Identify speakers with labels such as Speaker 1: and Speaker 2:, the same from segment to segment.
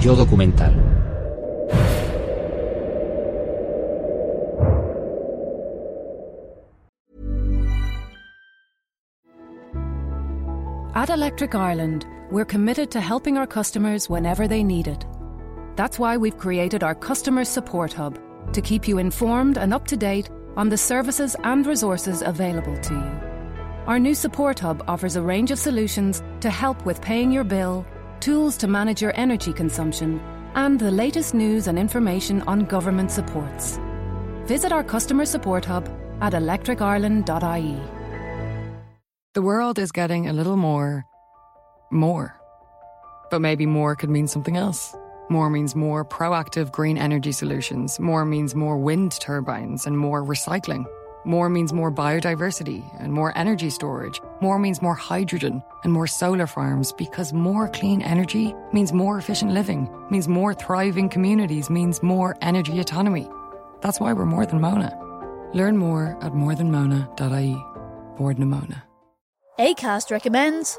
Speaker 1: Yo documental.
Speaker 2: At Electric Ireland, we're committed to helping our customers whenever they need it. That's why we've created our Customer Support Hub to keep you informed and up to date on the services and resources available to you. Our new Support Hub offers a range of solutions to help with paying your bill, tools to manage your energy consumption, and the latest news and information on government supports. Visit our Customer Support Hub at electricireland.ie.
Speaker 3: The world is getting a little more. more. But maybe more could mean something else. More means more proactive green energy solutions. More means more wind turbines and more recycling. More means more biodiversity and more energy storage. More means more hydrogen and more solar farms because more clean energy means more efficient living, means more thriving communities, means more energy autonomy. That's why we're more than Mona. Learn more at morethanmona.ie. Board Namona.
Speaker 4: ACAST recommends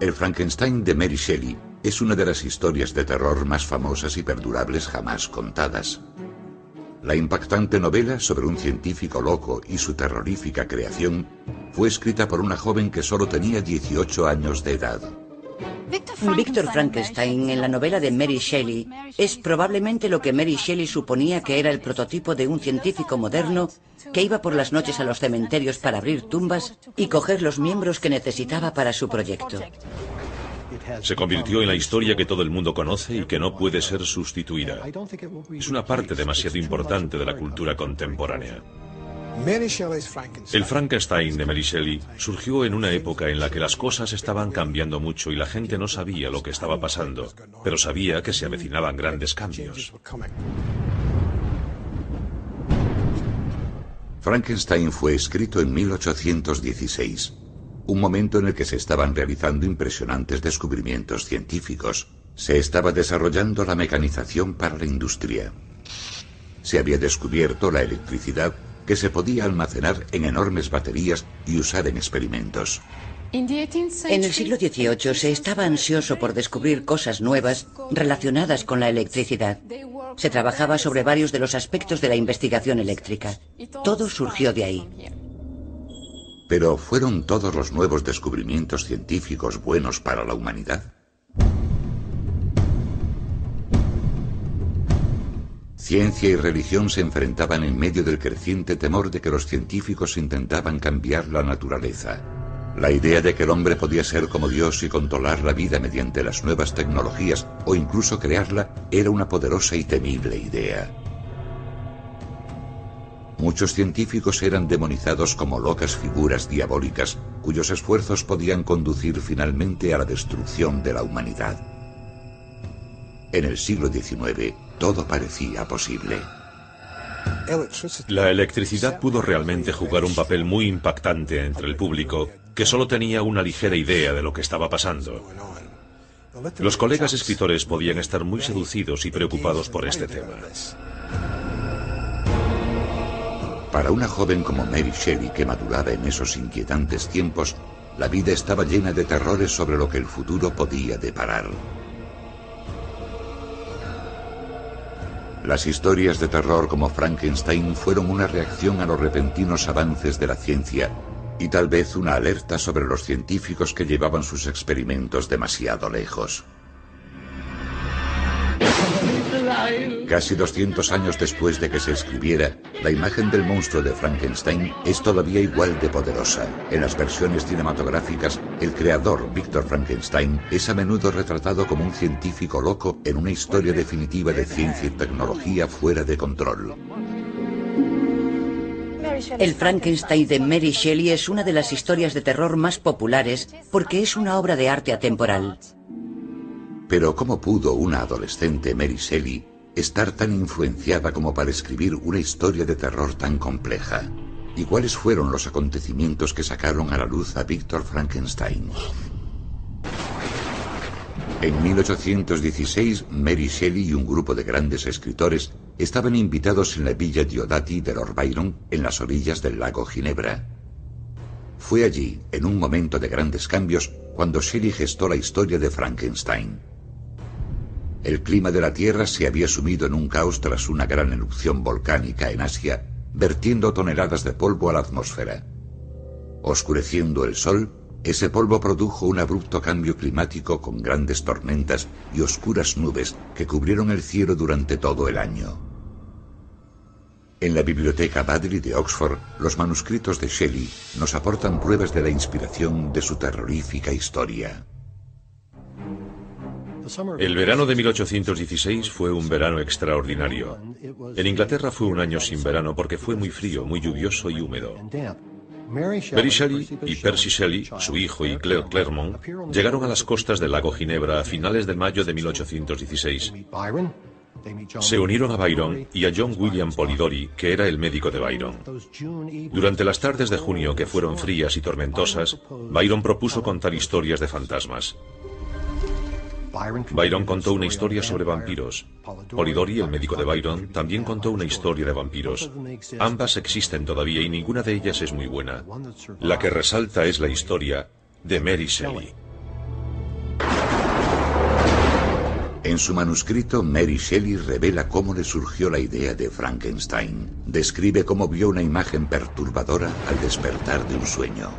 Speaker 5: El Frankenstein de Mary Shelley es una de las historias de terror más famosas y perdurables jamás contadas. La impactante novela sobre un científico loco y su terrorífica creación fue escrita por una joven que solo tenía 18 años de edad.
Speaker 6: Víctor Frankenstein en la novela de Mary Shelley es probablemente lo que Mary Shelley suponía que era el prototipo de un científico moderno que iba por las noches a los cementerios para abrir tumbas y coger los miembros que necesitaba para su proyecto.
Speaker 7: Se convirtió en la historia que todo el mundo conoce y que no puede ser sustituida. Es una parte demasiado importante de la cultura contemporánea. El Frankenstein de Mary Shelley surgió en una época en la que las cosas estaban cambiando mucho y la gente no sabía lo que estaba pasando, pero sabía que se avecinaban grandes cambios.
Speaker 5: Frankenstein fue escrito en 1816, un momento en el que se estaban realizando impresionantes descubrimientos científicos. Se estaba desarrollando la mecanización para la industria. Se había descubierto la electricidad que se podía almacenar en enormes baterías y usar en experimentos.
Speaker 6: En el siglo XVIII se estaba ansioso por descubrir cosas nuevas relacionadas con la electricidad. Se trabajaba sobre varios de los aspectos de la investigación eléctrica. Todo surgió de ahí.
Speaker 5: Pero ¿fueron todos los nuevos descubrimientos científicos buenos para la humanidad? Ciencia y religión se enfrentaban en medio del creciente temor de que los científicos intentaban cambiar la naturaleza. La idea de que el hombre podía ser como Dios y controlar la vida mediante las nuevas tecnologías o incluso crearla era una poderosa y temible idea. Muchos científicos eran demonizados como locas figuras diabólicas cuyos esfuerzos podían conducir finalmente a la destrucción de la humanidad. En el siglo XIX todo parecía posible.
Speaker 7: La electricidad pudo realmente jugar un papel muy impactante entre el público, que solo tenía una ligera idea de lo que estaba pasando. Los colegas escritores podían estar muy seducidos y preocupados por este tema.
Speaker 5: Para una joven como Mary Shelley que maduraba en esos inquietantes tiempos, la vida estaba llena de terrores sobre lo que el futuro podía deparar. Las historias de terror como Frankenstein fueron una reacción a los repentinos avances de la ciencia y tal vez una alerta sobre los científicos que llevaban sus experimentos demasiado lejos. Casi 200 años después de que se escribiera, la imagen del monstruo de Frankenstein es todavía igual de poderosa. En las versiones cinematográficas, el creador, Víctor Frankenstein, es a menudo retratado como un científico loco en una historia definitiva de ciencia y tecnología fuera de control.
Speaker 6: El Frankenstein de Mary Shelley es una de las historias de terror más populares porque es una obra de arte atemporal.
Speaker 5: Pero ¿cómo pudo una adolescente Mary Shelley estar tan influenciada como para escribir una historia de terror tan compleja? ¿Y cuáles fueron los acontecimientos que sacaron a la luz a Víctor Frankenstein? En 1816, Mary Shelley y un grupo de grandes escritores estaban invitados en la villa Diodati de Lord Byron, en las orillas del lago Ginebra. Fue allí, en un momento de grandes cambios, cuando Shelley gestó la historia de Frankenstein. El clima de la Tierra se había sumido en un caos tras una gran erupción volcánica en Asia, vertiendo toneladas de polvo a la atmósfera. Oscureciendo el sol, ese polvo produjo un abrupto cambio climático con grandes tormentas y oscuras nubes que cubrieron el cielo durante todo el año. En la biblioteca Badley de Oxford, los manuscritos de Shelley nos aportan pruebas de la inspiración de su terrorífica historia.
Speaker 7: El verano de 1816 fue un verano extraordinario. En Inglaterra fue un año sin verano porque fue muy frío, muy lluvioso y húmedo. Mary Shelley y Percy Shelley, su hijo y Claire Claremont, llegaron a las costas del lago Ginebra a finales de mayo de 1816. Se unieron a Byron y a John William Polidori, que era el médico de Byron. Durante las tardes de junio, que fueron frías y tormentosas, Byron propuso contar historias de fantasmas. Byron contó una historia sobre vampiros. Polidori, el médico de Byron, también contó una historia de vampiros. Ambas existen todavía y ninguna de ellas es muy buena. La que resalta es la historia de Mary Shelley.
Speaker 5: En su manuscrito, Mary Shelley revela cómo le surgió la idea de Frankenstein. Describe cómo vio una imagen perturbadora al despertar de un sueño.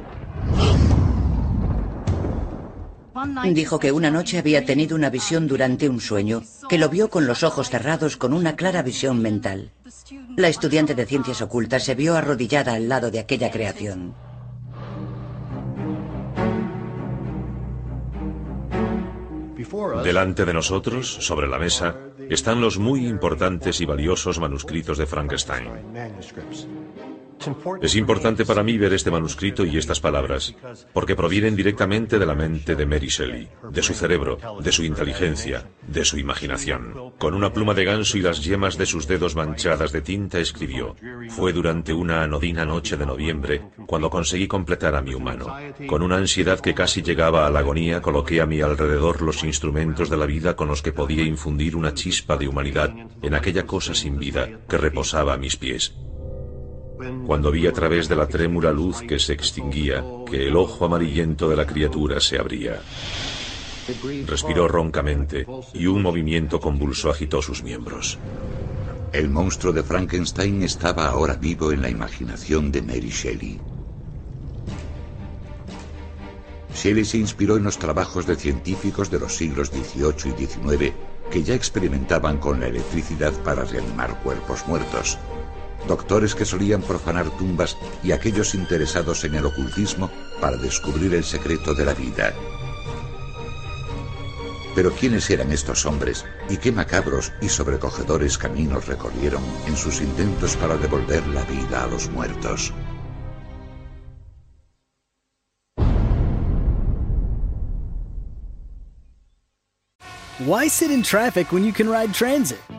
Speaker 6: Dijo que una noche había tenido una visión durante un sueño, que lo vio con los ojos cerrados con una clara visión mental. La estudiante de ciencias ocultas se vio arrodillada al lado de aquella creación.
Speaker 7: Delante de nosotros, sobre la mesa, están los muy importantes y valiosos manuscritos de Frankenstein. Es importante para mí ver este manuscrito y estas palabras, porque provienen directamente de la mente de Mary Shelley, de su cerebro, de su inteligencia, de su imaginación. Con una pluma de ganso y las yemas de sus dedos manchadas de tinta escribió, fue durante una anodina noche de noviembre cuando conseguí completar a mi humano. Con una ansiedad que casi llegaba a la agonía, coloqué a mi alrededor los instrumentos de la vida con los que podía infundir una chispa de humanidad en aquella cosa sin vida que reposaba a mis pies. Cuando vi a través de la trémula luz que se extinguía, que el ojo amarillento de la criatura se abría. Respiró roncamente y un movimiento convulso agitó sus miembros.
Speaker 5: El monstruo de Frankenstein estaba ahora vivo en la imaginación de Mary Shelley. Shelley se inspiró en los trabajos de científicos de los siglos XVIII y XIX que ya experimentaban con la electricidad para reanimar cuerpos muertos doctores que solían profanar tumbas y aquellos interesados en el ocultismo para descubrir el secreto de la vida. Pero ¿quiénes eran estos hombres y qué macabros y sobrecogedores caminos recorrieron en sus intentos para devolver la vida a los muertos?
Speaker 8: Transit?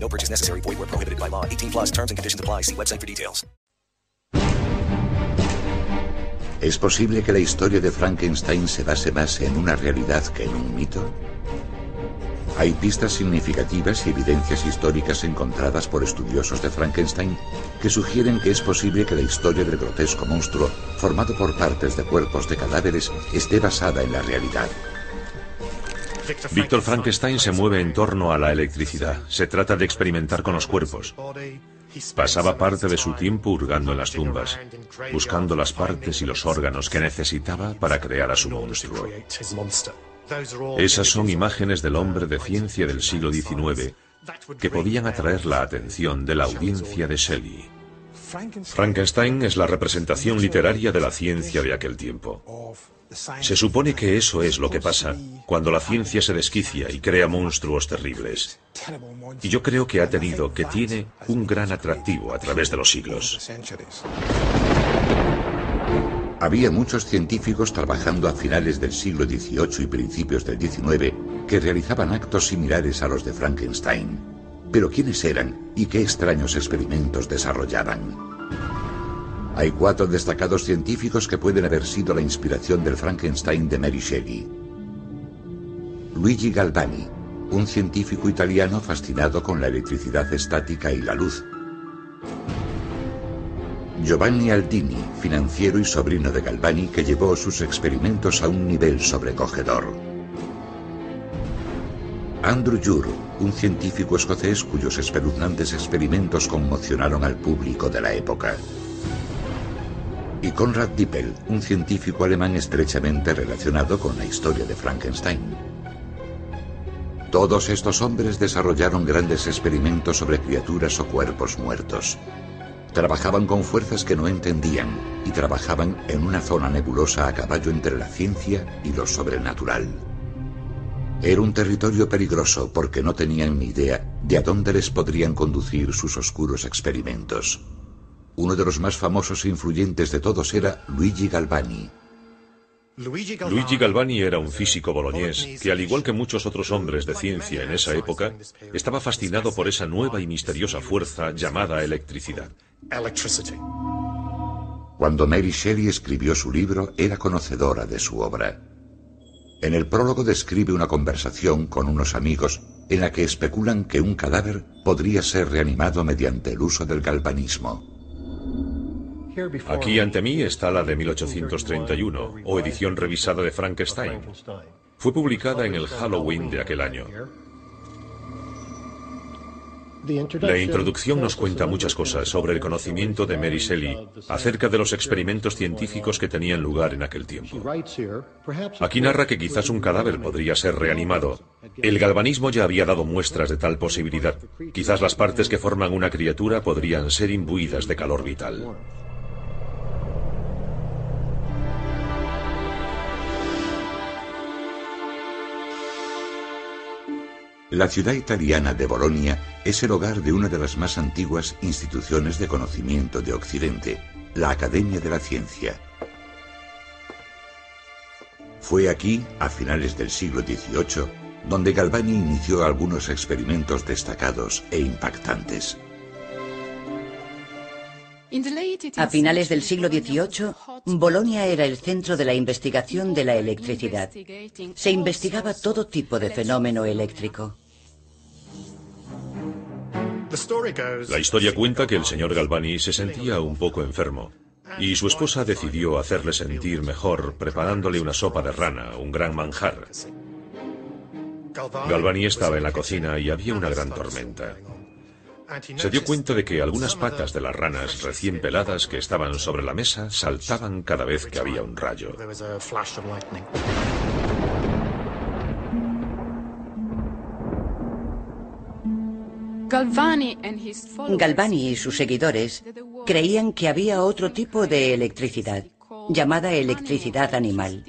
Speaker 9: No purchase necessary. Void where prohibited by law. 18 plus terms and conditions apply. See website for details.
Speaker 5: ¿Es posible que la historia de Frankenstein se base más en una realidad que en un mito? Hay pistas significativas y evidencias históricas encontradas por estudiosos de Frankenstein que sugieren que es posible que la historia del grotesco monstruo, formado por partes de cuerpos de cadáveres, esté basada en la realidad.
Speaker 7: Víctor Frankenstein se mueve en torno a la electricidad. Se trata de experimentar con los cuerpos. Pasaba parte de su tiempo hurgando en las tumbas, buscando las partes y los órganos que necesitaba para crear a su monstruo. Esas son imágenes del hombre de ciencia del siglo XIX que podían atraer la atención de la audiencia de Shelley. Frankenstein es la representación literaria de la ciencia de aquel tiempo. Se supone que eso es lo que pasa cuando la ciencia se desquicia y crea monstruos terribles. Y yo creo que ha tenido, que tiene, un gran atractivo a través de los siglos.
Speaker 5: Había muchos científicos trabajando a finales del siglo XVIII y principios del XIX que realizaban actos similares a los de Frankenstein. Pero ¿quiénes eran y qué extraños experimentos desarrollaban? Hay cuatro destacados científicos que pueden haber sido la inspiración del Frankenstein de Mary Shelley. Luigi Galvani, un científico italiano fascinado con la electricidad estática y la luz. Giovanni Aldini, financiero y sobrino de Galvani, que llevó sus experimentos a un nivel sobrecogedor. Andrew Jur, un científico escocés cuyos espeluznantes experimentos conmocionaron al público de la época y Konrad Dippel, un científico alemán estrechamente relacionado con la historia de Frankenstein. Todos estos hombres desarrollaron grandes experimentos sobre criaturas o cuerpos muertos. Trabajaban con fuerzas que no entendían y trabajaban en una zona nebulosa a caballo entre la ciencia y lo sobrenatural. Era un territorio peligroso porque no tenían ni idea de a dónde les podrían conducir sus oscuros experimentos. Uno de los más famosos e influyentes de todos era Luigi Galvani.
Speaker 7: Luigi Galvani era un físico boloñés que, al igual que muchos otros hombres de ciencia en esa época, estaba fascinado por esa nueva y misteriosa fuerza llamada electricidad.
Speaker 5: Cuando Mary Shelley escribió su libro, era conocedora de su obra. En el prólogo describe una conversación con unos amigos en la que especulan que un cadáver podría ser reanimado mediante el uso del galvanismo.
Speaker 7: Aquí ante mí está la de 1831, o edición revisada de Frankenstein. Fue publicada en el Halloween de aquel año. La introducción nos cuenta muchas cosas sobre el conocimiento de Mary Shelley acerca de los experimentos científicos que tenían lugar en aquel tiempo. Aquí narra que quizás un cadáver podría ser reanimado. El galvanismo ya había dado muestras de tal posibilidad. Quizás las partes que forman una criatura podrían ser imbuidas de calor vital.
Speaker 5: La ciudad italiana de Bolonia es el hogar de una de las más antiguas instituciones de conocimiento de Occidente, la Academia de la Ciencia. Fue aquí, a finales del siglo XVIII, donde Galvani inició algunos experimentos destacados e impactantes.
Speaker 6: A finales del siglo XVIII, Bolonia era el centro de la investigación de la electricidad. Se investigaba todo tipo de fenómeno eléctrico.
Speaker 7: La historia cuenta que el señor Galvani se sentía un poco enfermo. Y su esposa decidió hacerle sentir mejor preparándole una sopa de rana, un gran manjar. Galvani estaba en la cocina y había una gran tormenta. Se dio cuenta de que algunas patas de las ranas recién peladas que estaban sobre la mesa saltaban cada vez que había un rayo.
Speaker 6: Galvani y sus seguidores creían que había otro tipo de electricidad, llamada electricidad animal,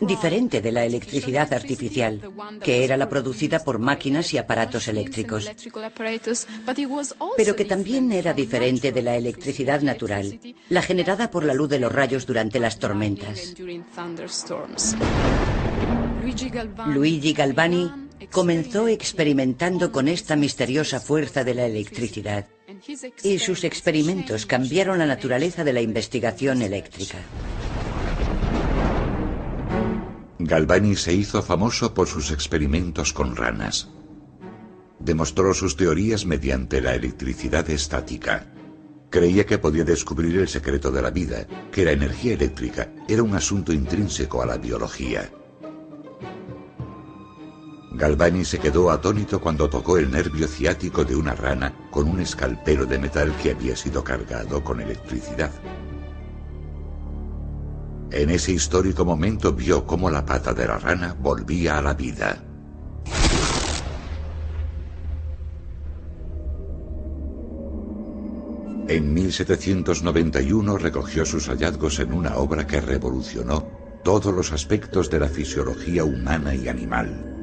Speaker 6: diferente de la electricidad artificial, que era la producida por máquinas y aparatos eléctricos, pero que también era diferente de la electricidad natural, la generada por la luz de los rayos durante las tormentas. Luigi Galvani comenzó experimentando con esta misteriosa fuerza de la electricidad y sus experimentos cambiaron la naturaleza de la investigación eléctrica.
Speaker 5: Galvani se hizo famoso por sus experimentos con ranas. Demostró sus teorías mediante la electricidad estática. Creía que podía descubrir el secreto de la vida, que la energía eléctrica era un asunto intrínseco a la biología. Galvani se quedó atónito cuando tocó el nervio ciático de una rana con un escalpelo de metal que había sido cargado con electricidad. En ese histórico momento vio cómo la pata de la rana volvía a la vida. En 1791 recogió sus hallazgos en una obra que revolucionó todos los aspectos de la fisiología humana y animal.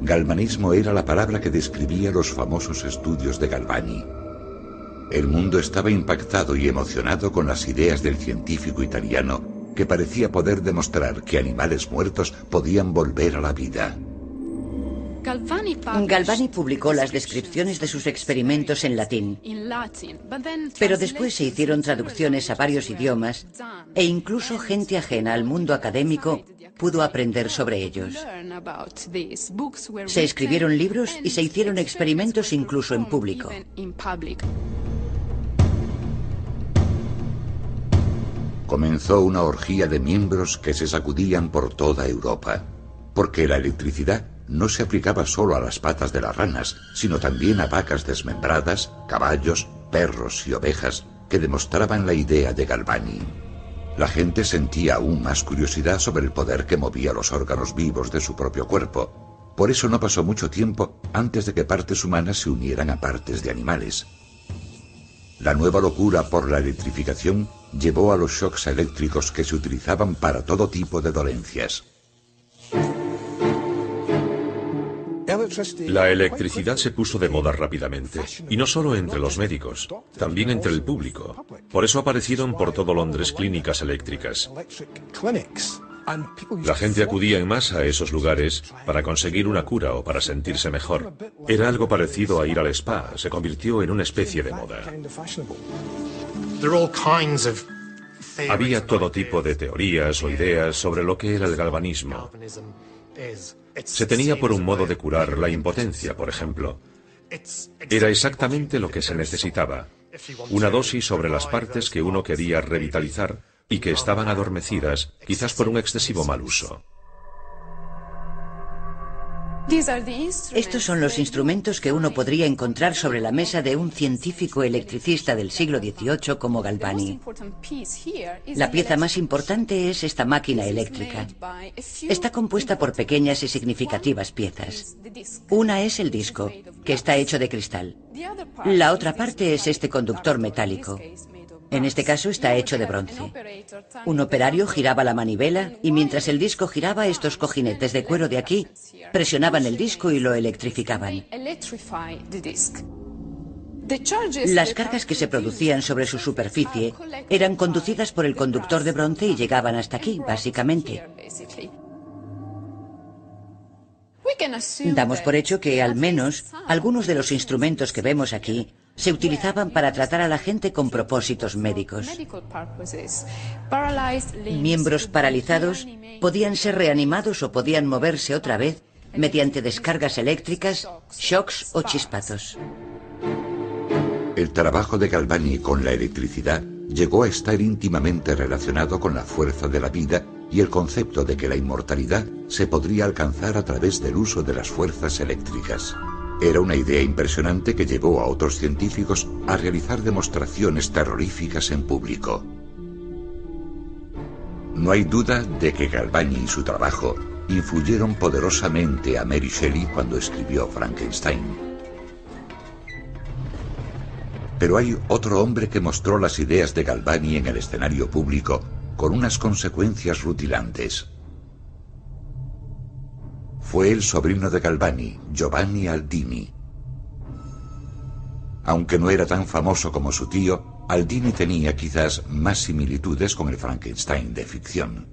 Speaker 5: Galvanismo era la palabra que describía los famosos estudios de Galvani. El mundo estaba impactado y emocionado con las ideas del científico italiano que parecía poder demostrar que animales muertos podían volver a la vida.
Speaker 6: Galvani publicó las descripciones de sus experimentos en latín, pero después se hicieron traducciones a varios idiomas e incluso gente ajena al mundo académico pudo aprender sobre ellos. Se escribieron libros y se hicieron experimentos incluso en público.
Speaker 5: Comenzó una orgía de miembros que se sacudían por toda Europa, porque la electricidad no se aplicaba solo a las patas de las ranas, sino también a vacas desmembradas, caballos, perros y ovejas que demostraban la idea de Galvani. La gente sentía aún más curiosidad sobre el poder que movía los órganos vivos de su propio cuerpo. Por eso no pasó mucho tiempo antes de que partes humanas se unieran a partes de animales. La nueva locura por la electrificación llevó a los shocks eléctricos que se utilizaban para todo tipo de dolencias.
Speaker 7: La electricidad se puso de moda rápidamente, y no solo entre los médicos, también entre el público. Por eso aparecieron por todo Londres clínicas eléctricas. La gente acudía en masa a esos lugares para conseguir una cura o para sentirse mejor. Era algo parecido a ir al spa, se convirtió en una especie de moda. Había todo tipo de teorías o ideas sobre lo que era el galvanismo. Se tenía por un modo de curar la impotencia, por ejemplo. Era exactamente lo que se necesitaba. Una dosis sobre las partes que uno quería revitalizar y que estaban adormecidas, quizás por un excesivo mal uso.
Speaker 6: Estos son los instrumentos que uno podría encontrar sobre la mesa de un científico electricista del siglo XVIII como Galvani. La pieza más importante es esta máquina eléctrica. Está compuesta por pequeñas y significativas piezas. Una es el disco, que está hecho de cristal. La otra parte es este conductor metálico. En este caso está hecho de bronce. Un operario giraba la manivela y mientras el disco giraba estos cojinetes de cuero de aquí presionaban el disco y lo electrificaban. Las cargas que se producían sobre su superficie eran conducidas por el conductor de bronce y llegaban hasta aquí, básicamente. Damos por hecho que al menos algunos de los instrumentos que vemos aquí se utilizaban para tratar a la gente con propósitos médicos. Miembros paralizados podían ser reanimados o podían moverse otra vez mediante descargas eléctricas, shocks o chispazos.
Speaker 5: El trabajo de Galvani con la electricidad llegó a estar íntimamente relacionado con la fuerza de la vida y el concepto de que la inmortalidad se podría alcanzar a través del uso de las fuerzas eléctricas. Era una idea impresionante que llevó a otros científicos a realizar demostraciones terroríficas en público. No hay duda de que Galvani y su trabajo influyeron poderosamente a Mary Shelley cuando escribió Frankenstein. Pero hay otro hombre que mostró las ideas de Galvani en el escenario público con unas consecuencias rutilantes. Fue el sobrino de Galvani, Giovanni Aldini. Aunque no era tan famoso como su tío, Aldini tenía quizás más similitudes con el Frankenstein de ficción.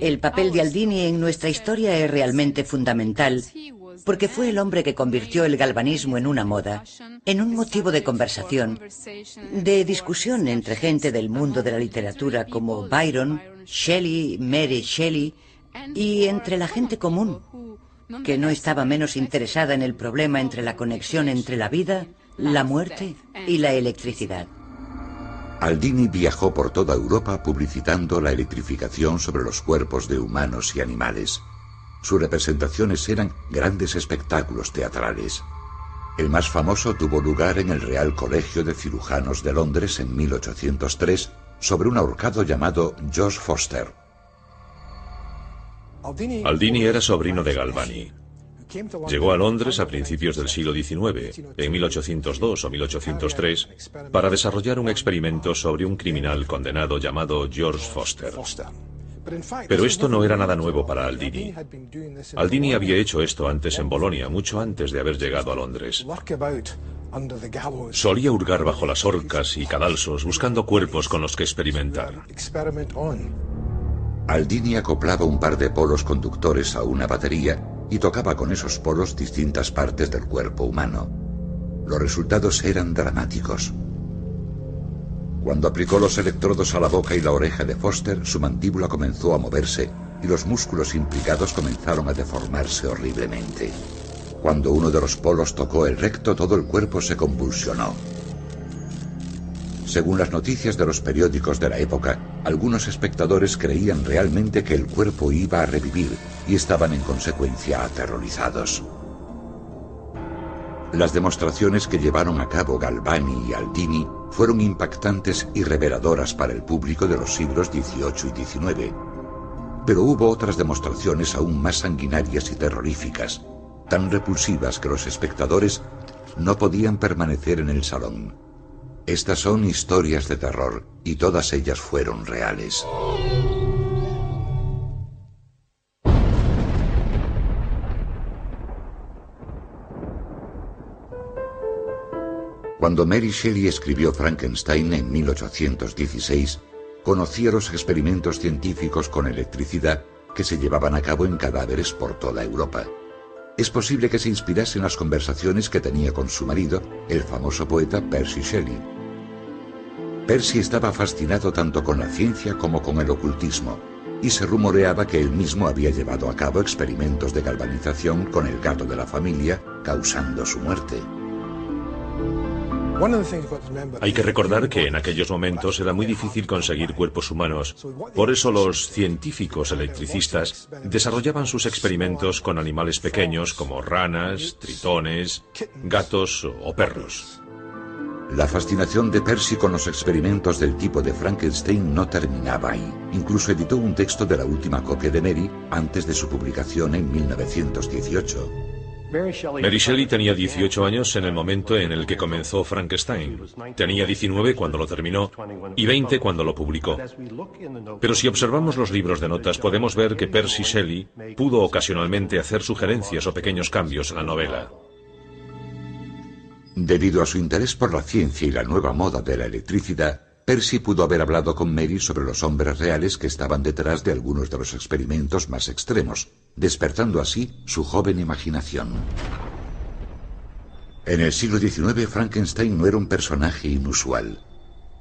Speaker 6: El papel de Aldini en nuestra historia es realmente fundamental porque fue el hombre que convirtió el galvanismo en una moda, en un motivo de conversación, de discusión entre gente del mundo de la literatura como Byron, Shelley, Mary Shelley, y entre la gente común, que no estaba menos interesada en el problema entre la conexión entre la vida la muerte y la electricidad.
Speaker 5: Aldini viajó por toda Europa publicitando la electrificación sobre los cuerpos de humanos y animales. Sus representaciones eran grandes espectáculos teatrales. El más famoso tuvo lugar en el Real Colegio de Cirujanos de Londres en 1803 sobre un ahorcado llamado George Foster.
Speaker 7: Aldini era sobrino de Galvani. Llegó a Londres a principios del siglo XIX, en 1802 o 1803, para desarrollar un experimento sobre un criminal condenado llamado George Foster. Pero esto no era nada nuevo para Aldini. Aldini había hecho esto antes en Bolonia, mucho antes de haber llegado a Londres. Solía hurgar bajo las horcas y cadalsos buscando cuerpos con los que experimentar.
Speaker 5: Aldini acoplaba un par de polos conductores a una batería y tocaba con esos polos distintas partes del cuerpo humano. Los resultados eran dramáticos. Cuando aplicó los electrodos a la boca y la oreja de Foster, su mandíbula comenzó a moverse y los músculos implicados comenzaron a deformarse horriblemente. Cuando uno de los polos tocó el recto, todo el cuerpo se convulsionó. Según las noticias de los periódicos de la época, algunos espectadores creían realmente que el cuerpo iba a revivir y estaban en consecuencia aterrorizados. Las demostraciones que llevaron a cabo Galvani y Aldini fueron impactantes y reveladoras para el público de los siglos XVIII y XIX. Pero hubo otras demostraciones aún más sanguinarias y terroríficas, tan repulsivas que los espectadores no podían permanecer en el salón. Estas son historias de terror y todas ellas fueron reales. Cuando Mary Shelley escribió Frankenstein en 1816, conocía los experimentos científicos con electricidad que se llevaban a cabo en cadáveres por toda Europa. Es posible que se inspirase en las conversaciones que tenía con su marido, el famoso poeta Percy Shelley. Percy estaba fascinado tanto con la ciencia como con el ocultismo, y se rumoreaba que él mismo había llevado a cabo experimentos de galvanización con el gato de la familia, causando su muerte.
Speaker 7: Hay que recordar que en aquellos momentos era muy difícil conseguir cuerpos humanos. Por eso los científicos electricistas desarrollaban sus experimentos con animales pequeños como ranas, tritones, gatos o perros.
Speaker 5: La fascinación de Percy con los experimentos del tipo de Frankenstein no terminaba ahí. Incluso editó un texto de la última copia de Mary antes de su publicación en 1918.
Speaker 7: Mary Shelley tenía 18 años en el momento en el que comenzó Frankenstein. Tenía 19 cuando lo terminó y 20 cuando lo publicó. Pero si observamos los libros de notas podemos ver que Percy Shelley pudo ocasionalmente hacer sugerencias o pequeños cambios en la novela.
Speaker 5: Debido a su interés por la ciencia y la nueva moda de la electricidad, Percy pudo haber hablado con Mary sobre los hombres reales que estaban detrás de algunos de los experimentos más extremos, despertando así su joven imaginación. En el siglo XIX Frankenstein no era un personaje inusual.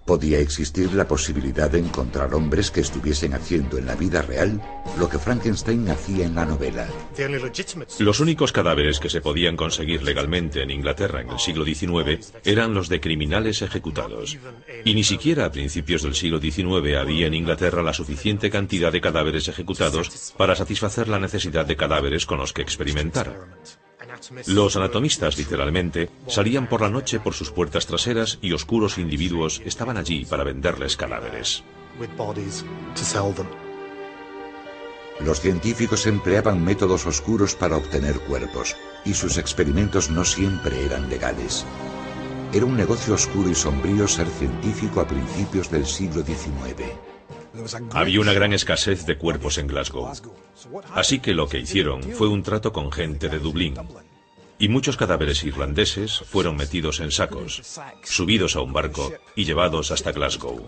Speaker 5: Podía existir la posibilidad de encontrar hombres que estuviesen haciendo en la vida real lo que Frankenstein hacía en la novela.
Speaker 7: Los únicos cadáveres que se podían conseguir legalmente en Inglaterra en el siglo XIX eran los de criminales ejecutados. Y ni siquiera a principios del siglo XIX había en Inglaterra la suficiente cantidad de cadáveres ejecutados para satisfacer la necesidad de cadáveres con los que experimentar. Los anatomistas, literalmente, salían por la noche por sus puertas traseras y oscuros individuos estaban allí para venderles cadáveres.
Speaker 5: Los científicos empleaban métodos oscuros para obtener cuerpos, y sus experimentos no siempre eran legales. Era un negocio oscuro y sombrío ser científico a principios del siglo XIX.
Speaker 7: Había una gran escasez de cuerpos en Glasgow. Así que lo que hicieron fue un trato con gente de Dublín. Y muchos cadáveres irlandeses fueron metidos en sacos, subidos a un barco y llevados hasta Glasgow.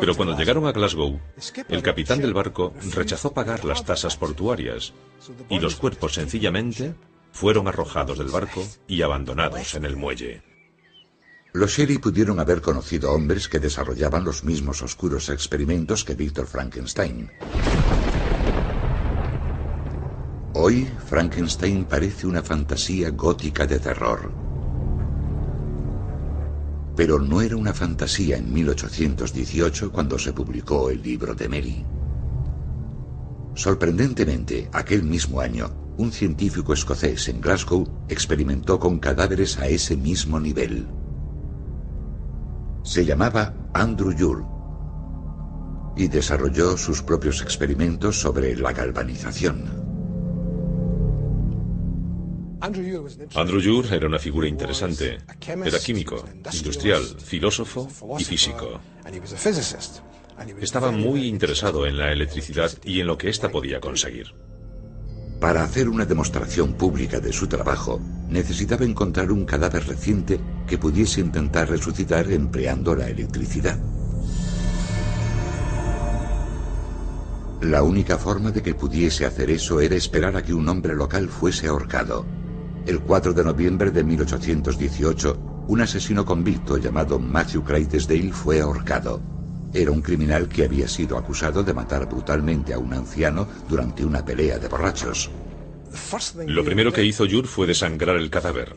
Speaker 7: Pero cuando llegaron a Glasgow, el capitán del barco rechazó pagar las tasas portuarias y los cuerpos sencillamente fueron arrojados del barco y abandonados en el muelle.
Speaker 5: Los Sherry pudieron haber conocido hombres que desarrollaban los mismos oscuros experimentos que Víctor Frankenstein. Hoy, Frankenstein parece una fantasía gótica de terror. Pero no era una fantasía en 1818 cuando se publicó el libro de Mary. Sorprendentemente, aquel mismo año, un científico escocés en Glasgow experimentó con cadáveres a ese mismo nivel. Se llamaba Andrew Yule y desarrolló sus propios experimentos sobre la galvanización.
Speaker 7: Andrew Yule era una figura interesante. Era químico, industrial, filósofo y físico. Estaba muy interesado en la electricidad y en lo que ésta podía conseguir.
Speaker 5: Para hacer una demostración pública de su trabajo, necesitaba encontrar un cadáver reciente que pudiese intentar resucitar empleando la electricidad. La única forma de que pudiese hacer eso era esperar a que un hombre local fuese ahorcado. El 4 de noviembre de 1818, un asesino convicto llamado Matthew Craigdale fue ahorcado. Era un criminal que había sido acusado de matar brutalmente a un anciano durante una pelea de borrachos.
Speaker 7: Lo primero que hizo Yur fue desangrar el cadáver.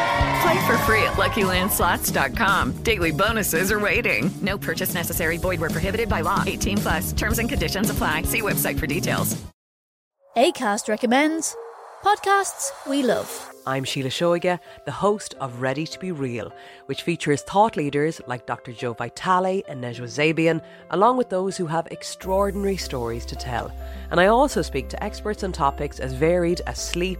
Speaker 10: Play for free at LuckyLandSlots.com. Daily bonuses are waiting. No purchase necessary. Void where prohibited by law. 18 plus. Terms and conditions apply. See website for details.
Speaker 4: ACAST recommends podcasts we love.
Speaker 11: I'm Sheila Shoiga, the host of Ready to Be Real, which features thought leaders like Dr. Joe Vitale and Nejwa Zabian, along with those who have extraordinary stories to tell. And I also speak to experts on topics as varied as sleep,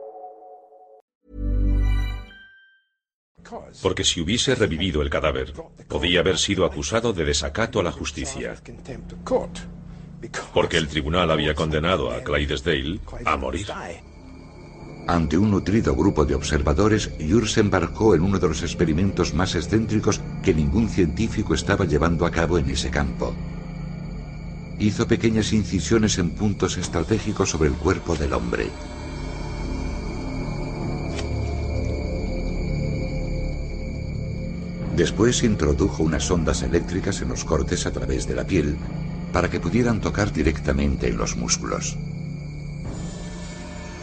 Speaker 7: Porque si hubiese revivido el cadáver, podía haber sido acusado de desacato a la justicia. Porque el tribunal había condenado a Clydesdale a morir.
Speaker 5: Ante un nutrido grupo de observadores, se embarcó en uno de los experimentos más excéntricos que ningún científico estaba llevando a cabo en ese campo. Hizo pequeñas incisiones en puntos estratégicos sobre el cuerpo del hombre. Después introdujo unas ondas eléctricas en los cortes a través de la piel para que pudieran tocar directamente en los músculos.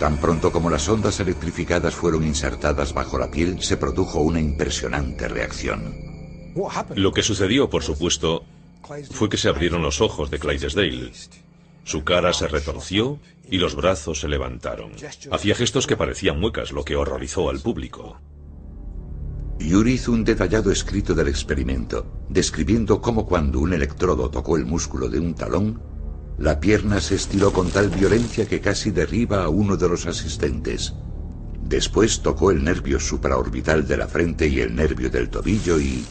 Speaker 5: Tan pronto como las ondas electrificadas fueron insertadas bajo la piel, se produjo una impresionante reacción.
Speaker 7: Lo que sucedió, por supuesto, fue que se abrieron los ojos de Clydesdale. Su cara se retorció y los brazos se levantaron. Hacía gestos que parecían muecas, lo que horrorizó al público.
Speaker 5: Yuri hizo un detallado escrito del experimento, describiendo cómo cuando un electrodo tocó el músculo de un talón, la pierna se estiró con tal violencia que casi derriba a uno de los asistentes. Después tocó el nervio supraorbital de la frente y el nervio del tobillo y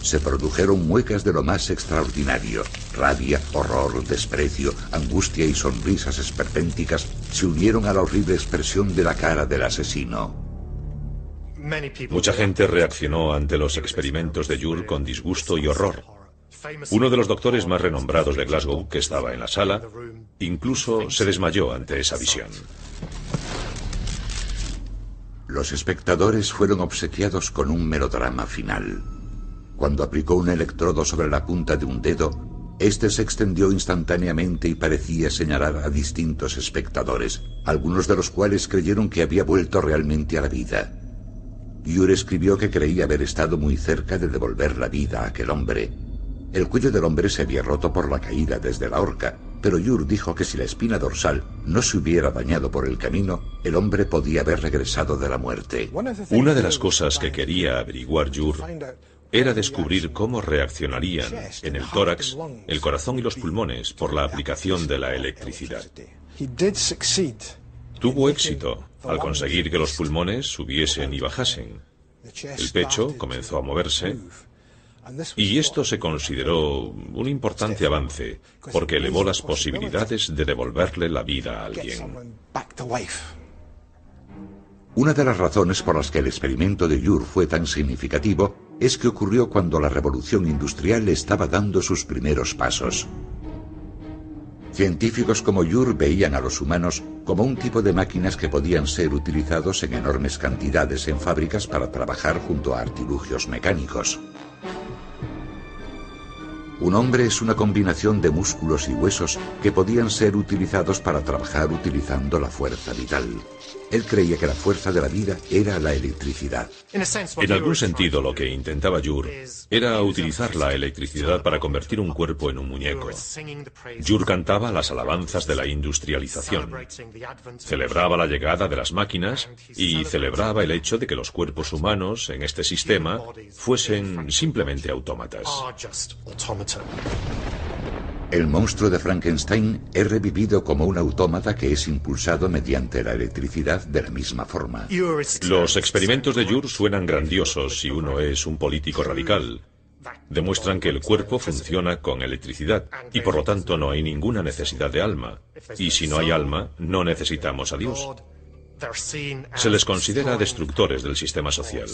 Speaker 5: se produjeron muecas de lo más extraordinario. Rabia, horror, desprecio, angustia y sonrisas esperpénticas se unieron a la horrible expresión de la cara del asesino.
Speaker 7: Mucha gente reaccionó ante los experimentos de Jure con disgusto y horror. Uno de los doctores más renombrados de Glasgow, que estaba en la sala, incluso se desmayó ante esa visión.
Speaker 5: Los espectadores fueron obsequiados con un melodrama final. Cuando aplicó un electrodo sobre la punta de un dedo, este se extendió instantáneamente y parecía señalar a distintos espectadores, algunos de los cuales creyeron que había vuelto realmente a la vida. Yure escribió que creía haber estado muy cerca de devolver la vida a aquel hombre. El cuello del hombre se había roto por la caída desde la horca, pero Yur dijo que si la espina dorsal no se hubiera dañado por el camino, el hombre podía haber regresado de la muerte.
Speaker 7: Una de las cosas que quería averiguar Yur era descubrir cómo reaccionarían en el tórax, el corazón y los pulmones por la aplicación de la electricidad. Tuvo éxito al conseguir que los pulmones subiesen y bajasen. El pecho comenzó a moverse y esto se consideró un importante avance porque elevó las posibilidades de devolverle la vida a alguien.
Speaker 5: Una de las razones por las que el experimento de Jur fue tan significativo es que ocurrió cuando la revolución industrial estaba dando sus primeros pasos. Científicos como Yur veían a los humanos como un tipo de máquinas que podían ser utilizados en enormes cantidades en fábricas para trabajar junto a artilugios mecánicos. Un hombre es una combinación de músculos y huesos que podían ser utilizados para trabajar utilizando la fuerza vital. Él creía que la fuerza de la vida era la electricidad.
Speaker 7: En algún sentido, lo que intentaba Jur era utilizar la electricidad para convertir un cuerpo en un muñeco. Jur cantaba las alabanzas de la industrialización, celebraba la llegada de las máquinas y celebraba el hecho de que los cuerpos humanos en este sistema fuesen simplemente autómatas.
Speaker 5: El monstruo de Frankenstein es revivido como un autómata que es impulsado mediante la electricidad de la misma forma.
Speaker 7: Los experimentos de Jur suenan grandiosos si uno es un político radical. Demuestran que el cuerpo funciona con electricidad y por lo tanto no hay ninguna necesidad de alma. Y si no hay alma, no necesitamos a Dios. Se les considera destructores del sistema social.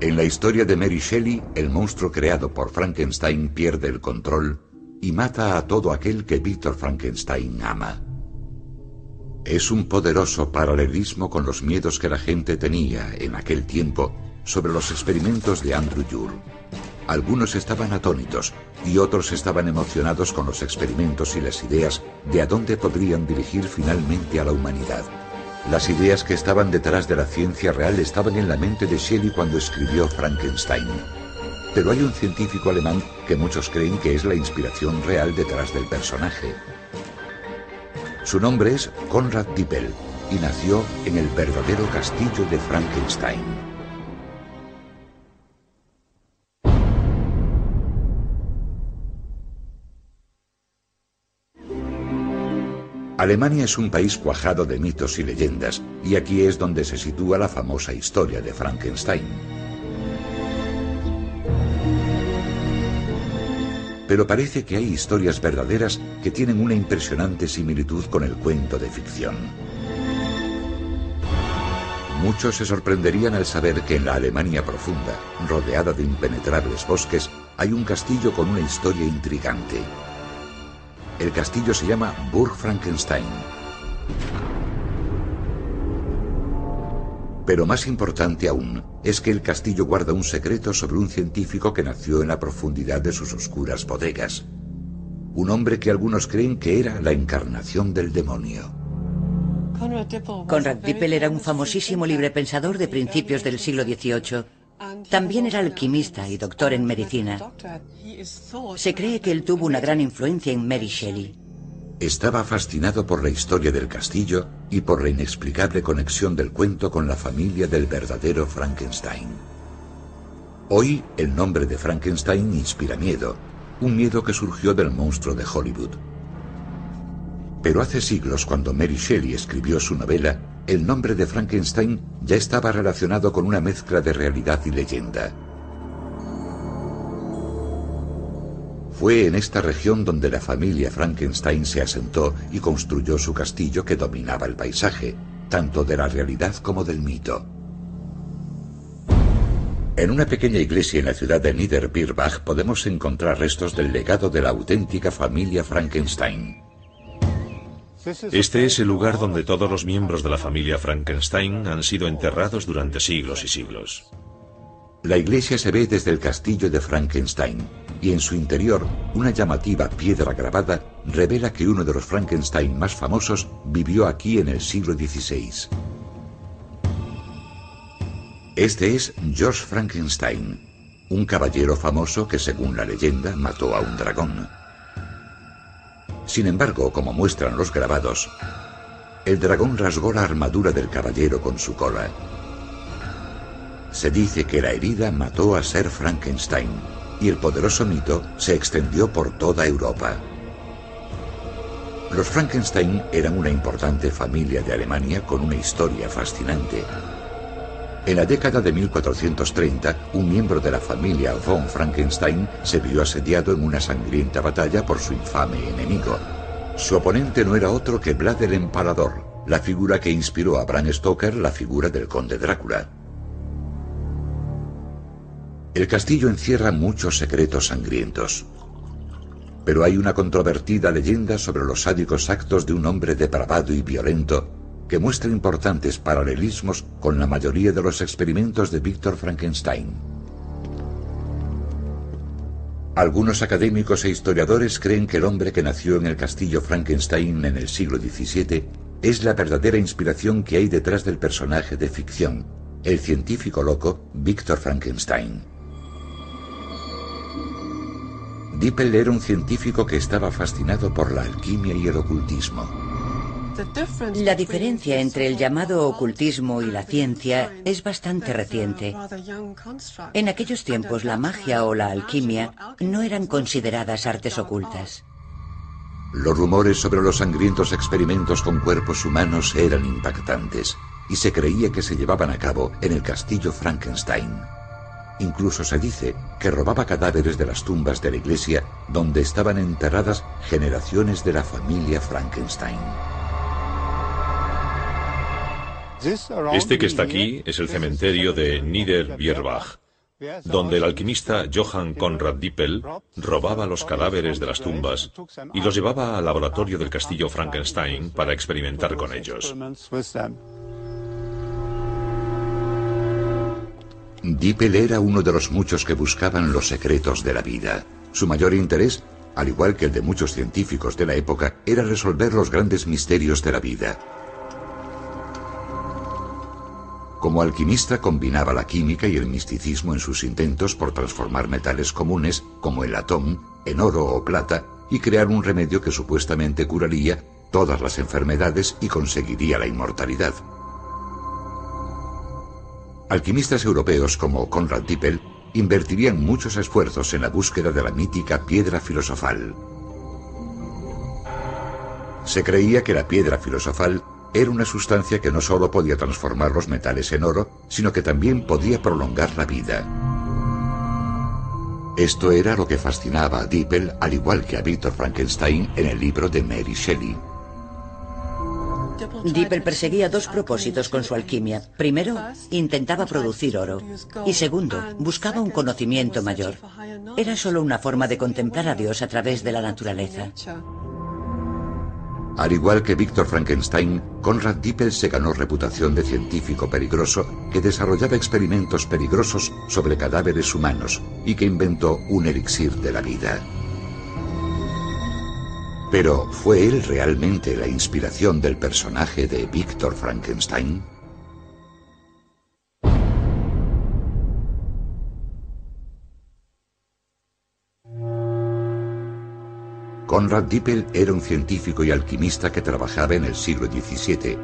Speaker 5: En la historia de Mary Shelley, el monstruo creado por Frankenstein pierde el control y mata a todo aquel que Víctor Frankenstein ama. Es un poderoso paralelismo con los miedos que la gente tenía en aquel tiempo sobre los experimentos de Andrew Jure. Algunos estaban atónitos y otros estaban emocionados con los experimentos y las ideas de a dónde podrían dirigir finalmente a la humanidad. Las ideas que estaban detrás de la ciencia real estaban en la mente de Shelley cuando escribió Frankenstein. Pero hay un científico alemán que muchos creen que es la inspiración real detrás del personaje. Su nombre es Konrad Dippel y nació en el verdadero castillo de Frankenstein. Alemania es un país cuajado de mitos y leyendas, y aquí es donde se sitúa la famosa historia de Frankenstein. Pero parece que hay historias verdaderas que tienen una impresionante similitud con el cuento de ficción. Muchos se sorprenderían al saber que en la Alemania profunda, rodeada de impenetrables bosques, hay un castillo con una historia intrigante. El castillo se llama Burg Frankenstein. Pero más importante aún es que el castillo guarda un secreto sobre un científico que nació en la profundidad de sus oscuras bodegas. Un hombre que algunos creen que era la encarnación del demonio.
Speaker 6: Conrad Dippel era un famosísimo librepensador de principios del siglo XVIII. También era alquimista y doctor en medicina. Se cree que él tuvo una gran influencia en Mary Shelley.
Speaker 5: Estaba fascinado por la historia del castillo y por la inexplicable conexión del cuento con la familia del verdadero Frankenstein. Hoy el nombre de Frankenstein inspira miedo, un miedo que surgió del monstruo de Hollywood. Pero hace siglos, cuando Mary Shelley escribió su novela, el nombre de Frankenstein ya estaba relacionado con una mezcla de realidad y leyenda. Fue en esta región donde la familia Frankenstein se asentó y construyó su castillo que dominaba el paisaje, tanto de la realidad como del mito. En una pequeña iglesia en la ciudad de Niederbirbach podemos encontrar restos del legado de la auténtica familia Frankenstein.
Speaker 7: Este es el lugar donde todos los miembros de la familia Frankenstein han sido enterrados durante siglos y siglos.
Speaker 5: La iglesia se ve desde el castillo de Frankenstein y en su interior una llamativa piedra grabada revela que uno de los Frankenstein más famosos vivió aquí en el siglo XVI. Este es George Frankenstein, un caballero famoso que según la leyenda mató a un dragón. Sin embargo, como muestran los grabados, el dragón rasgó la armadura del caballero con su cola se dice que la herida mató a Sir Frankenstein y el poderoso mito se extendió por toda Europa. Los Frankenstein eran una importante familia de Alemania con una historia fascinante. En la década de 1430, un miembro de la familia von Frankenstein se vio asediado en una sangrienta batalla por su infame enemigo. Su oponente no era otro que Vlad el Empalador, la figura que inspiró a Bram Stoker la figura del conde Drácula. El castillo encierra muchos secretos sangrientos. Pero hay una controvertida leyenda sobre los sádicos actos de un hombre depravado y violento que muestra importantes paralelismos con la mayoría de los experimentos de Víctor Frankenstein. Algunos académicos e historiadores creen que el hombre que nació en el castillo Frankenstein en el siglo XVII es la verdadera inspiración que hay detrás del personaje de ficción, el científico loco Víctor Frankenstein. Dippel era un científico que estaba fascinado por la alquimia y el ocultismo.
Speaker 6: La diferencia entre el llamado ocultismo y la ciencia es bastante reciente. En aquellos tiempos la magia o la alquimia no eran consideradas artes ocultas.
Speaker 5: Los rumores sobre los sangrientos experimentos con cuerpos humanos eran impactantes y se creía que se llevaban a cabo en el castillo Frankenstein. Incluso se dice que robaba cadáveres de las tumbas de la iglesia donde estaban enterradas generaciones de la familia Frankenstein.
Speaker 7: Este que está aquí es el cementerio de Niederbierbach, donde el alquimista Johann Conrad Dippel robaba los cadáveres de las tumbas y los llevaba al laboratorio del castillo Frankenstein para experimentar con ellos.
Speaker 5: Dippel era uno de los muchos que buscaban los secretos de la vida. Su mayor interés, al igual que el de muchos científicos de la época, era resolver los grandes misterios de la vida. Como alquimista combinaba la química y el misticismo en sus intentos por transformar metales comunes, como el latón, en oro o plata, y crear un remedio que supuestamente curaría todas las enfermedades y conseguiría la inmortalidad. Alquimistas europeos como Conrad Dippel invertirían muchos esfuerzos en la búsqueda de la mítica piedra filosofal. Se creía que la piedra filosofal era una sustancia que no solo podía transformar los metales en oro, sino que también podía prolongar la vida. Esto era lo que fascinaba a Dippel, al igual que a Victor Frankenstein en el libro de Mary Shelley.
Speaker 6: Dippel perseguía dos propósitos con su alquimia. Primero, intentaba producir oro. Y segundo, buscaba un conocimiento mayor. Era solo una forma de contemplar a Dios a través de la naturaleza.
Speaker 5: Al igual que Víctor Frankenstein, Conrad Dippel se ganó reputación de científico peligroso que desarrollaba experimentos peligrosos sobre cadáveres humanos y que inventó un elixir de la vida. Pero, ¿fue él realmente la inspiración del personaje de Víctor Frankenstein? Conrad Dippel era un científico y alquimista que trabajaba en el siglo XVII,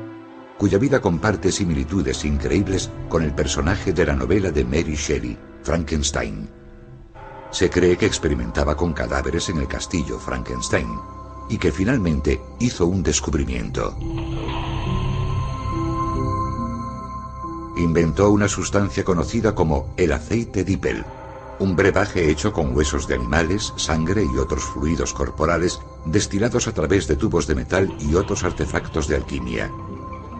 Speaker 5: cuya vida comparte similitudes increíbles con el personaje de la novela de Mary Shelley, Frankenstein. Se cree que experimentaba con cadáveres en el castillo Frankenstein y que finalmente hizo un descubrimiento. Inventó una sustancia conocida como el aceite Dippel, un brebaje hecho con huesos de animales, sangre y otros fluidos corporales destilados a través de tubos de metal y otros artefactos de alquimia.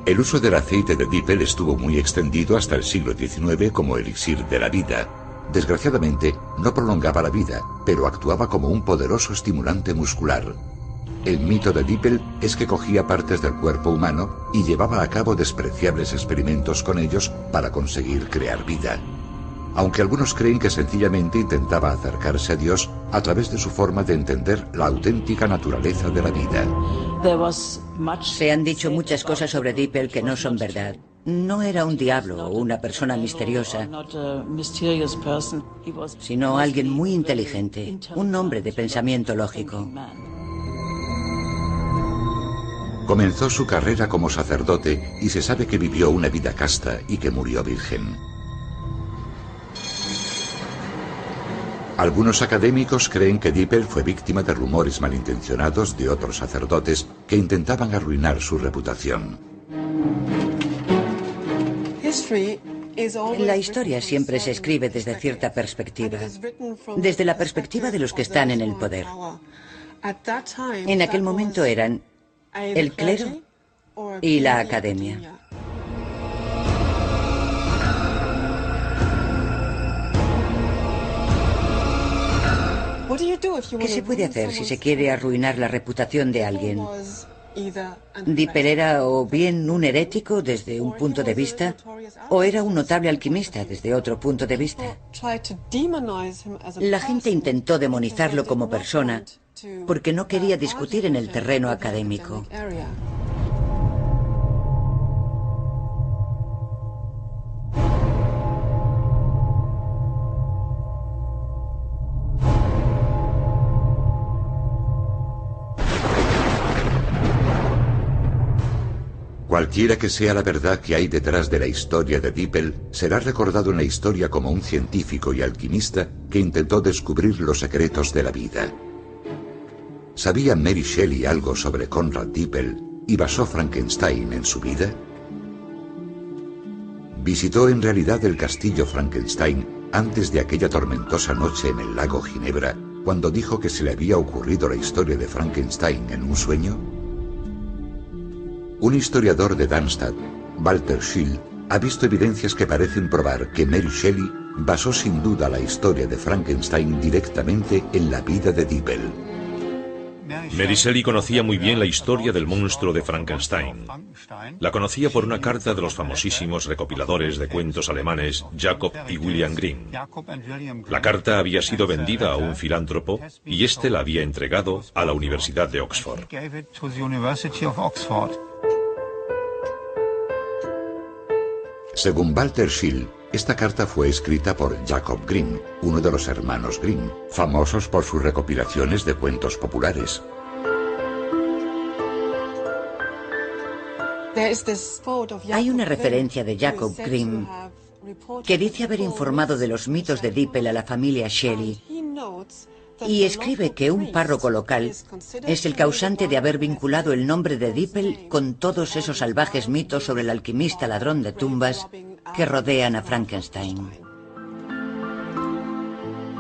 Speaker 5: El uso del aceite de Dippel estuvo muy extendido hasta el siglo XIX como elixir de la vida. Desgraciadamente, no prolongaba la vida, pero actuaba como un poderoso estimulante muscular. El mito de Dippel es que cogía partes del cuerpo humano y llevaba a cabo despreciables experimentos con ellos para conseguir crear vida aunque algunos creen que sencillamente intentaba acercarse a Dios a través de su forma de entender la auténtica naturaleza de la vida.
Speaker 6: Se han dicho muchas cosas sobre Dippel que no son verdad. No era un diablo o una persona misteriosa, sino alguien muy inteligente, un hombre de pensamiento lógico.
Speaker 5: Comenzó su carrera como sacerdote y se sabe que vivió una vida casta y que murió virgen. Algunos académicos creen que Dippel fue víctima de rumores malintencionados de otros sacerdotes que intentaban arruinar su reputación.
Speaker 6: La historia siempre se escribe desde cierta perspectiva, desde la perspectiva de los que están en el poder. En aquel momento eran el clero y la academia. ¿Qué se puede hacer si se quiere arruinar la reputación de alguien? Dipper era o bien un herético desde un punto de vista, o era un notable alquimista desde otro punto de vista. La gente intentó demonizarlo como persona porque no quería discutir en el terreno académico.
Speaker 5: Cualquiera que sea la verdad que hay detrás de la historia de Dippel, será recordado en la historia como un científico y alquimista que intentó descubrir los secretos de la vida. ¿Sabía Mary Shelley algo sobre Conrad Dippel y basó Frankenstein en su vida? Visitó en realidad el castillo Frankenstein antes de aquella tormentosa noche en el lago Ginebra, cuando dijo que se le había ocurrido la historia de Frankenstein en un sueño? Un historiador de Darmstadt, Walter Schill, ha visto evidencias que parecen probar que Mary Shelley basó sin duda la historia de Frankenstein directamente en la vida de Dippel.
Speaker 7: Mary Shelley conocía muy bien la historia del monstruo de Frankenstein. La conocía por una carta de los famosísimos recopiladores de cuentos alemanes Jacob y William Grimm. La carta había sido vendida a un filántropo y éste la había entregado a la Universidad de Oxford.
Speaker 5: Según Walter Schill, esta carta fue escrita por Jacob Grimm, uno de los hermanos Grimm, famosos por sus recopilaciones de cuentos populares.
Speaker 6: Hay una referencia de Jacob Grimm que dice haber informado de los mitos de Dippel a la familia Shelley y escribe que un párroco local es el causante de haber vinculado el nombre de Dippel con todos esos salvajes mitos sobre el alquimista ladrón de tumbas que rodean a Frankenstein.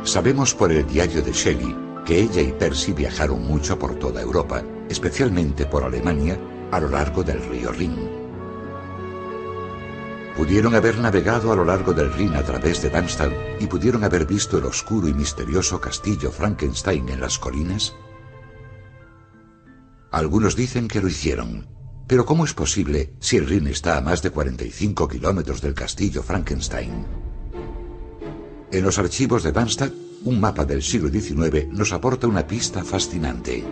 Speaker 5: Sabemos por el diario de Shelley que ella y Percy viajaron mucho por toda Europa, especialmente por Alemania, a lo largo del río Rin. Pudieron haber navegado a lo largo del Rin a través de Darmstadt y pudieron haber visto el oscuro y misterioso castillo Frankenstein en las colinas. Algunos dicen que lo hicieron. Pero ¿cómo es posible si el Rin está a más de 45 kilómetros del castillo Frankenstein? En los archivos de Darmstadt, un mapa del siglo XIX nos aporta una pista fascinante.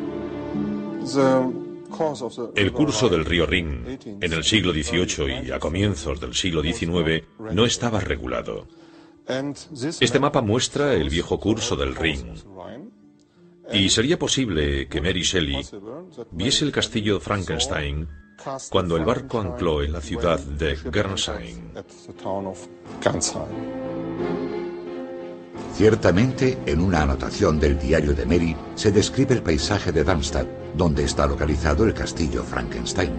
Speaker 7: El curso del río Rin en el siglo XVIII y a comienzos del siglo XIX no estaba regulado. Este mapa muestra el viejo curso del Rin. Y sería posible que Mary Shelley viese el castillo Frankenstein cuando el barco ancló en la ciudad de Guernsey.
Speaker 5: Ciertamente, en una anotación del diario de Mary se describe el paisaje de Darmstadt, donde está localizado el castillo Frankenstein.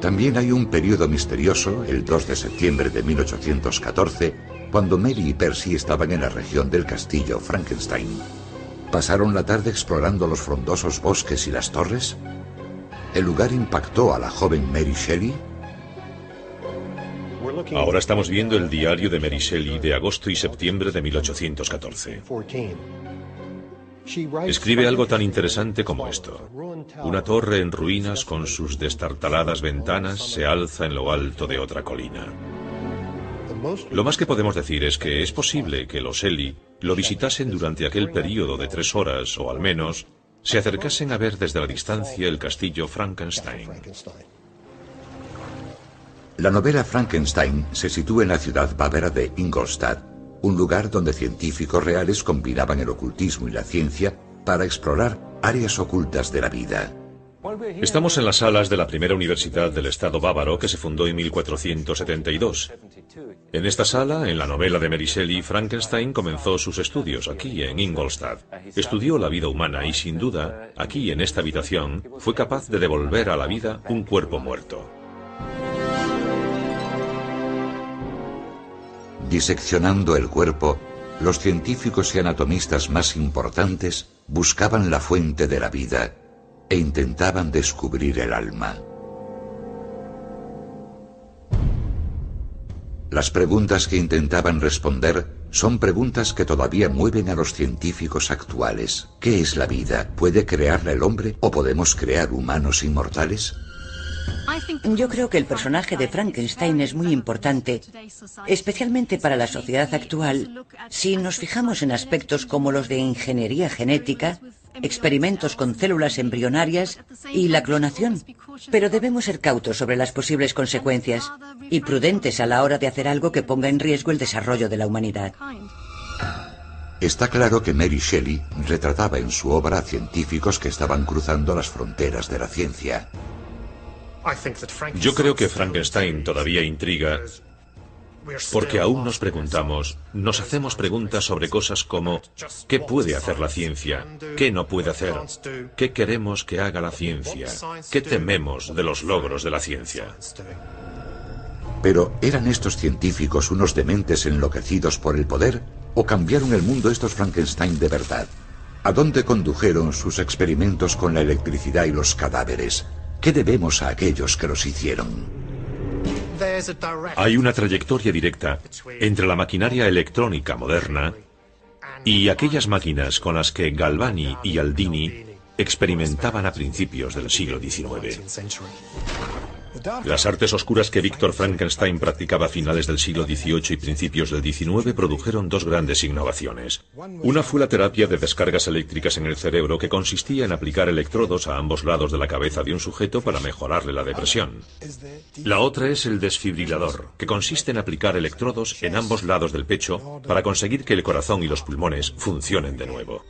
Speaker 5: También hay un periodo misterioso, el 2 de septiembre de 1814, cuando Mary y Percy estaban en la región del castillo Frankenstein. ¿Pasaron la tarde explorando los frondosos bosques y las torres? ¿El lugar impactó a la joven Mary Shelley?
Speaker 7: Ahora estamos viendo el diario de Mary Shelley de agosto y septiembre de 1814. Escribe algo tan interesante como esto. Una torre en ruinas con sus destartaladas ventanas se alza en lo alto de otra colina. Lo más que podemos decir es que es posible que los Shelley lo visitasen durante aquel periodo de tres horas o al menos se acercasen a ver desde la distancia el castillo Frankenstein.
Speaker 5: La novela Frankenstein se sitúa en la ciudad bávara de Ingolstadt, un lugar donde científicos reales combinaban el ocultismo y la ciencia para explorar áreas ocultas de la vida.
Speaker 7: Estamos en las salas de la primera universidad del Estado bávaro que se fundó en 1472. En esta sala, en la novela de Mary Shelley, Frankenstein comenzó sus estudios aquí en Ingolstadt. Estudió la vida humana y sin duda, aquí en esta habitación, fue capaz de devolver a la vida un cuerpo muerto.
Speaker 5: Diseccionando el cuerpo, los científicos y anatomistas más importantes buscaban la fuente de la vida e intentaban descubrir el alma. Las preguntas que intentaban responder son preguntas que todavía mueven a los científicos actuales. ¿Qué es la vida? ¿Puede crearla el hombre o podemos crear humanos inmortales?
Speaker 6: Yo creo que el personaje de Frankenstein es muy importante, especialmente para la sociedad actual, si nos fijamos en aspectos como los de ingeniería genética, experimentos con células embrionarias y la clonación. Pero debemos ser cautos sobre las posibles consecuencias y prudentes a la hora de hacer algo que ponga en riesgo el desarrollo de la humanidad.
Speaker 5: Está claro que Mary Shelley retrataba en su obra a científicos que estaban cruzando las fronteras de la ciencia.
Speaker 7: Yo creo que Frankenstein todavía intriga porque aún nos preguntamos, nos hacemos preguntas sobre cosas como ¿qué puede hacer la ciencia? ¿Qué no puede hacer? ¿Qué queremos que haga la ciencia? ¿Qué tememos de los logros de la ciencia?
Speaker 5: Pero ¿eran estos científicos unos dementes enloquecidos por el poder o cambiaron el mundo estos Frankenstein de verdad? ¿A dónde condujeron sus experimentos con la electricidad y los cadáveres? ¿Qué debemos a aquellos que los hicieron?
Speaker 7: Hay una trayectoria directa entre la maquinaria electrónica moderna y aquellas máquinas con las que Galvani y Aldini experimentaban a principios del siglo XIX. Las artes oscuras que Víctor Frankenstein practicaba a finales del siglo XVIII y principios del XIX produjeron dos grandes innovaciones. Una fue la terapia de descargas eléctricas en el cerebro que consistía en aplicar electrodos a ambos lados de la cabeza de un sujeto para mejorarle la depresión. La otra es el desfibrilador, que consiste en aplicar electrodos en ambos lados del pecho para conseguir que el corazón y los pulmones funcionen de nuevo.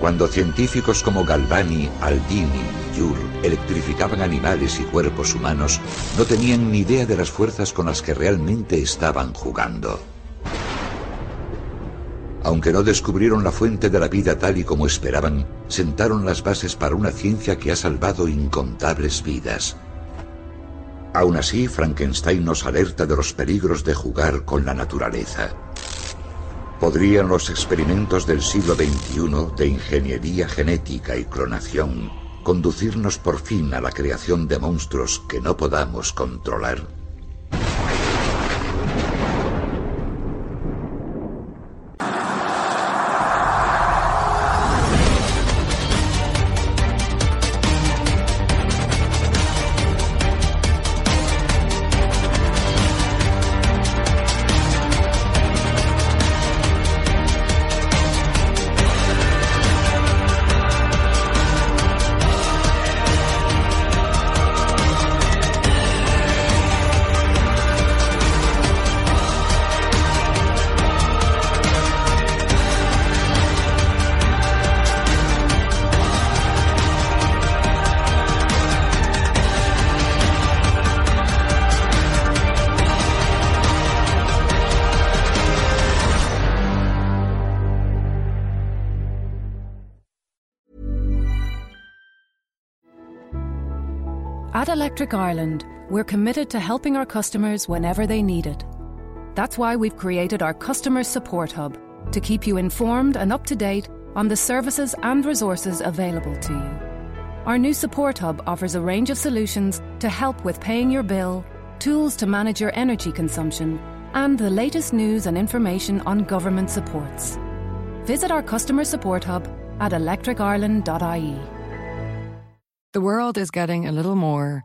Speaker 5: Cuando científicos como Galvani, Aldini y electrificaban animales y cuerpos humanos, no tenían ni idea de las fuerzas con las que realmente estaban jugando. Aunque no descubrieron la fuente de la vida tal y como esperaban, sentaron las bases para una ciencia que ha salvado incontables vidas. Aún así, Frankenstein nos alerta de los peligros de jugar con la naturaleza. ¿Podrían los experimentos del siglo XXI de ingeniería genética y clonación conducirnos por fin a la creación de monstruos que no podamos controlar?
Speaker 2: Electric Ireland, we're committed to helping our customers whenever they need it. That's why we've created our Customer Support Hub to keep you informed and up to date on the services and resources available to you. Our new Support Hub offers a range of solutions to help with paying your bill, tools to manage your energy consumption, and the latest news and information on government supports. Visit our Customer Support Hub at electricireland.ie.
Speaker 3: The world is getting a little more.